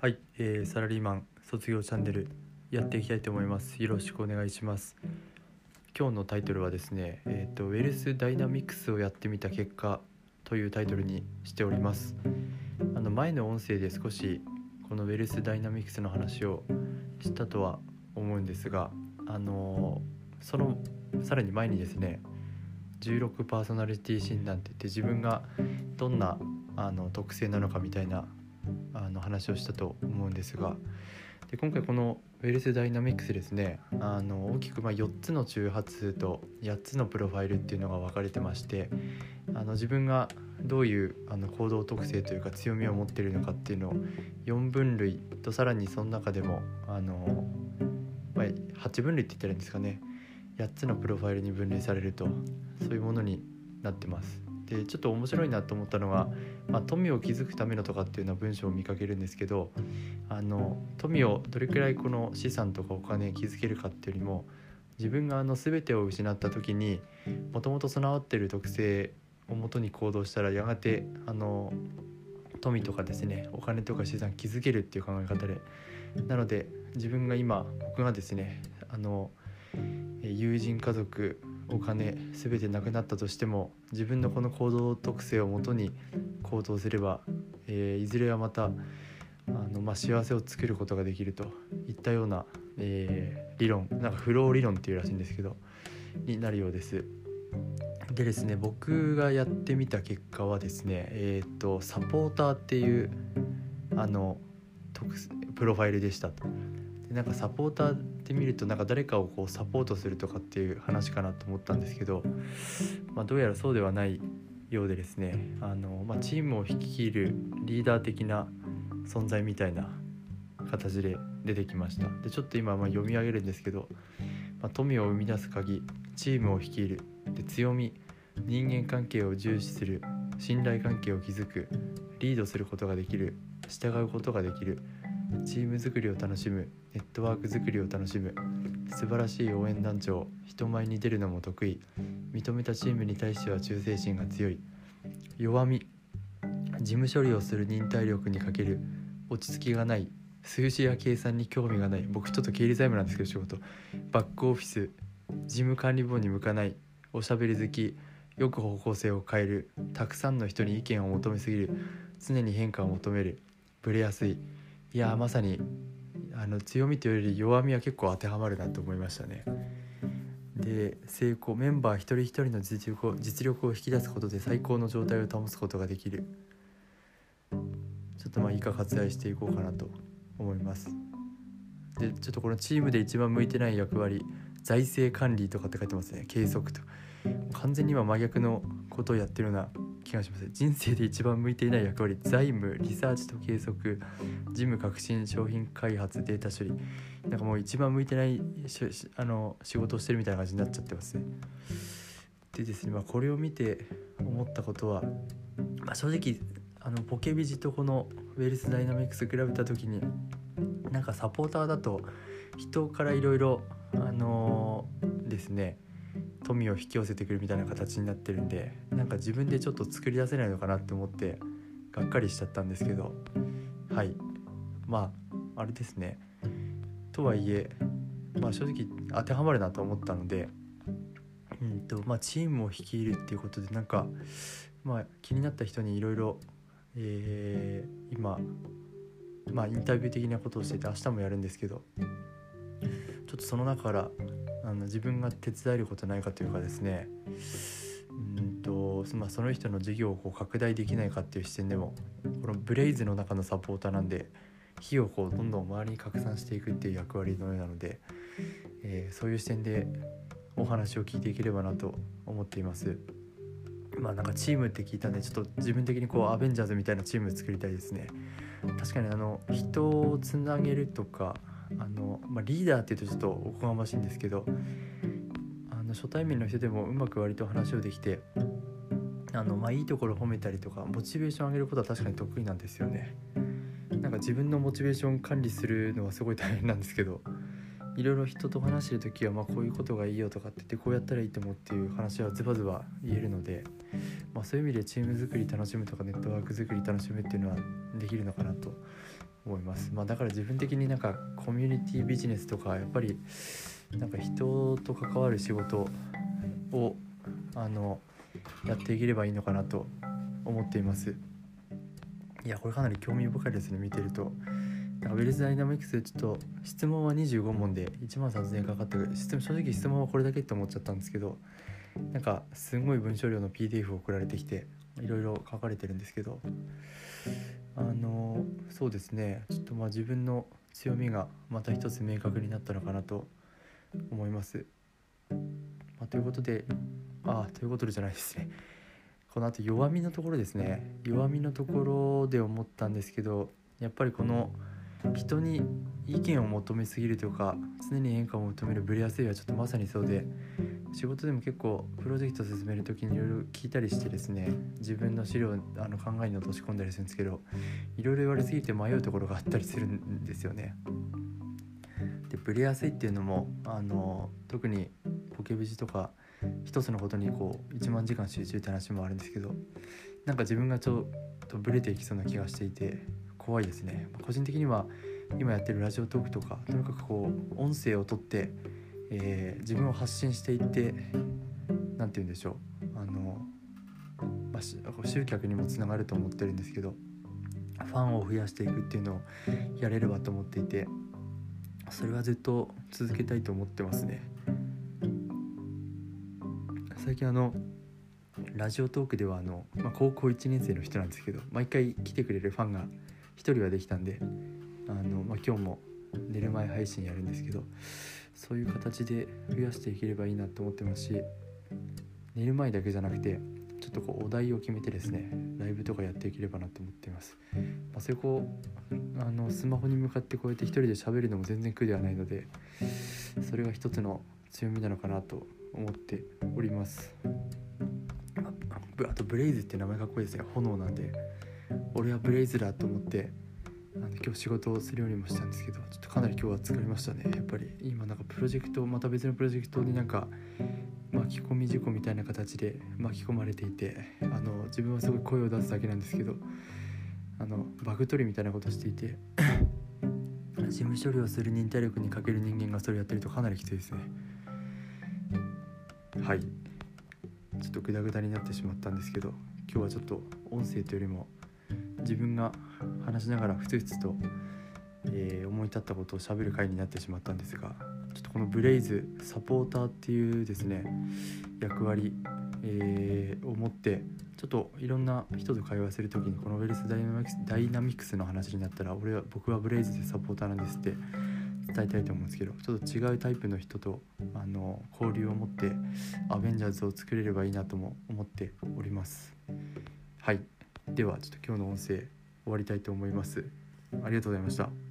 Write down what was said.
はい、えーサラリーマン卒業チャンネルやっていきたいと思います。よろしくお願いします。今日のタイトルはですね、えっ、とウェルスダイナミクスをやってみた結果というタイトルにしております。あの前の音声で少しこのウェルスダイナミクスの話をしたとは思うんですが、あのそのさらに前にですね、16パーソナリティ診断って言って自分がどんなあの特性なのかみたいなあの話をしたと思うんですがで今回このウェルスダイナミクスですねあの大きくま4つの周波数と8つのプロファイルっていうのが分かれてましてあの自分がどういうあの行動特性というか強みを持っているのかっていうのを4分類とさらにその中でもあの、まあ、8分類って言ったらいいんですかね8つのプロファイルに分類されるとそういうものになってます。でちょっと面白いなと思ったのが、まあ、富を築くためのとかっていうのは文章を見かけるんですけどあの富をどれくらいこの資産とかお金築けるかっていうよりも自分があの全てを失った時にもともと備わってる特性をもとに行動したらやがてあの富とかですねお金とか資産築けるっていう考え方でなので自分が今僕がですねあの友人家族お金全てなくなったとしても自分のこの行動特性をもとに行動すれば、えーいずれはまたあの、まあ、幸せを作ることができるといったような、えー理論なんかフロー理論っていうらしいんですけどになるようです。でですね僕がやってみた結果はですねえっ、とサポーターっていうあのプロファイルでしたと。でなんかサポーターって見るとなんか誰かをこうサポートするとかっていう話かなと思ったんですけど、まあ、どうやらそうではないようでですねあの、まあ、チームを率いるリーダー的な存在みたいな形で出てきました。でちょっと今ま読み上げるんですけど、まあ、富を生み出す鍵チームを率いる。で強み人間関係を重視する。信頼関係を築く。リードすることができる。従うことができる。チーム作りを楽しむ。ネットワーク作りを楽しむ。素晴らしい応援団長。人前に出るのも得意。認めたチームに対しては忠誠心が強い。弱み。事務処理をする忍耐力に欠ける。落ち着きがない。数字や計算に興味がない。僕ちょっと経理財務なんですけど仕事。バックオフィス。事務管理本に向かない。おしゃべり好き。よく方向性を変える。たくさんの人に意見を求めすぎる。常に変化を求める。ブレやすい。いやーまさにあの強みというより弱みは結構当てはまるなと思いましたね。で成功メンバー一人一人の実力を実力を引き出すことで最高の状態を保つことができる。ちょっとまあ以下割愛していこうかなと思います。でちょっとこのチームで一番向いてない役割財政管理とかって書いてますね。計測と。完全に今真逆のことをやってるような気がします。人生で一番向いていない役割財務リサーチと計測事務革新商品開発データ処理。なんかもう一番向いてないあの仕事をしてるみたいな感じになっちゃってます。ねでですね、まあ、これを見て思ったことは、まあ、正直あのポケビジとこのウェルスダイナミクス比べた時になんかサポーターだと人からいろいろあのーですね富を引き寄せてくるみたいな形になってるんでなんか自分でちょっと作り出せないのかなって思ってがっかりしちゃったんですけどはい。まああれですね。とはいえまあ正直当てはまるなと思ったのでうんとまあチームを率いるっていうことでなんかまあ気になった人にいろいろ今まあインタビュー的なことをしてて明日もやるんですけどちょっとその中からの自分が手伝えることないかというかですねうんと、まあ、その人の事業をこう拡大できないかっていう視点でもこのブレイズの中のサポーターなんで火をこうどんどん周りに拡散していくっていう役割のようなので、えーそういう視点でお話を聞いていければなと思っています。まあなんかチームって聞いたんでちょっと自分的にこうアベンジャーズみたいなチーム作りたいですね。確かにあの人をつなげるとかあの、まあ、リーダーっていうとちょっとおこがましいんですけどあの初対面の人でもうまく割と話をできてあの、まあ、いいところ褒めたりとかモチベーション上げることは確かに得意なんですよね。なんか自分のモチベーション管理するのはすごい大変なんですけどいろいろ人と話してる時はまこういうことがいいよとかって言ってこうやったらいいと思うっていう話はズバズバ言えるので、まあ、そういう意味でチーム作り楽しむとかネットワーク作り楽しむっていうのはできるのかなと思います、まあ、だから自分的になんかコミュニティビジネスとかやっぱりなんか人と関わる仕事をあのやっていければいいのかなと思っています。いやこれかなり興味深いですね見てると。なんかウェルスダイナミクスちょっと質問は25問で1万3000円かかって質問正直質問はこれだけって思っちゃったんですけどなんかすごい文章量の PDF を送られてきていろいろ書かれてるんですけどあのそうですね。ちょっとまあ自分の強みがまた一つ明確になったのかなと思います。まあ、ということであということでじゃないですね。このあと弱みのところですね。弱みのところで思ったんですけどやっぱりこの人に意見を求めすぎるというか常に変化を求めるブレやすいはちょっとまさにそうで仕事でも結構プロジェクト進める時にいろいろ聞いたりしてですね自分の資料あの考えに落とし込んだりするんですけどいろいろ言われすぎて迷うところがあったりするんですよね。でブレやすいっていうのもあの特にポケブジとか一つのことにこう1万時間集中って話もあるんですけどなんか自分がちょっとブレていきそうな気がしていて怖いですね。個人的には今やってるラジオトークとかとにかくこう音声をとって、えー、自分を発信していって何て言うんでしょう。あの、まあ、集客にもつながると思ってるんですけどファンを増やしていくっていうのをやれればと思っていてそれはずっと続けたいと思ってますね。最近あのラジオトークではあの、まあ、高校1年生の人なんですけど毎回来てくれるファンが1人はできたんであの、まあ、今日も寝る前配信やるんですけどそういう形で増やしていければいいなと思ってますし寝る前だけじゃなくてちょっとこうお題を決めてですねライブとかやっていければなと思っています、まあ、それこうあのスマホに向かってこうやって一人で喋るのも全然苦ではないのでそれが一つの強みなのかなと思っております。あとブレイズって名前かっこいいですね。炎なんで。俺はブレイズだと思ってあの今日仕事をするようにもしたんですけどちょっとかなり今日は疲れましたね。やっぱり今なんかプロジェクトまた別のプロジェクトになんか巻き込み事故みたいな形で巻き込まれていてあの自分はすごい声を出すだけなんですけどあのバグ取りみたいなことしていて事務処理をする忍耐力に欠ける人間がそれやってるとかなりきついですね。はい。ちょっとグダグダになってしまったんですけど今日はちょっと音声というよりも自分が話しながらふつふつと、えー、思い立ったことをしゃべる回になってしまったんですがちょっとこのブレイズサポーターっていうですね役割、えー、を持ってちょっといろんな人と会話する時にこのウェルスダイナミクスダイナミクスの話になったら俺は僕はブレイズでサポーターなんですって伝えたいと思うんですけどちょっと違うタイプの人とあの交流を持ってアベンジャーズを作れればいいなとも思っております。はい。ではちょっと今日の音声終わりたいと思います。ありがとうございました。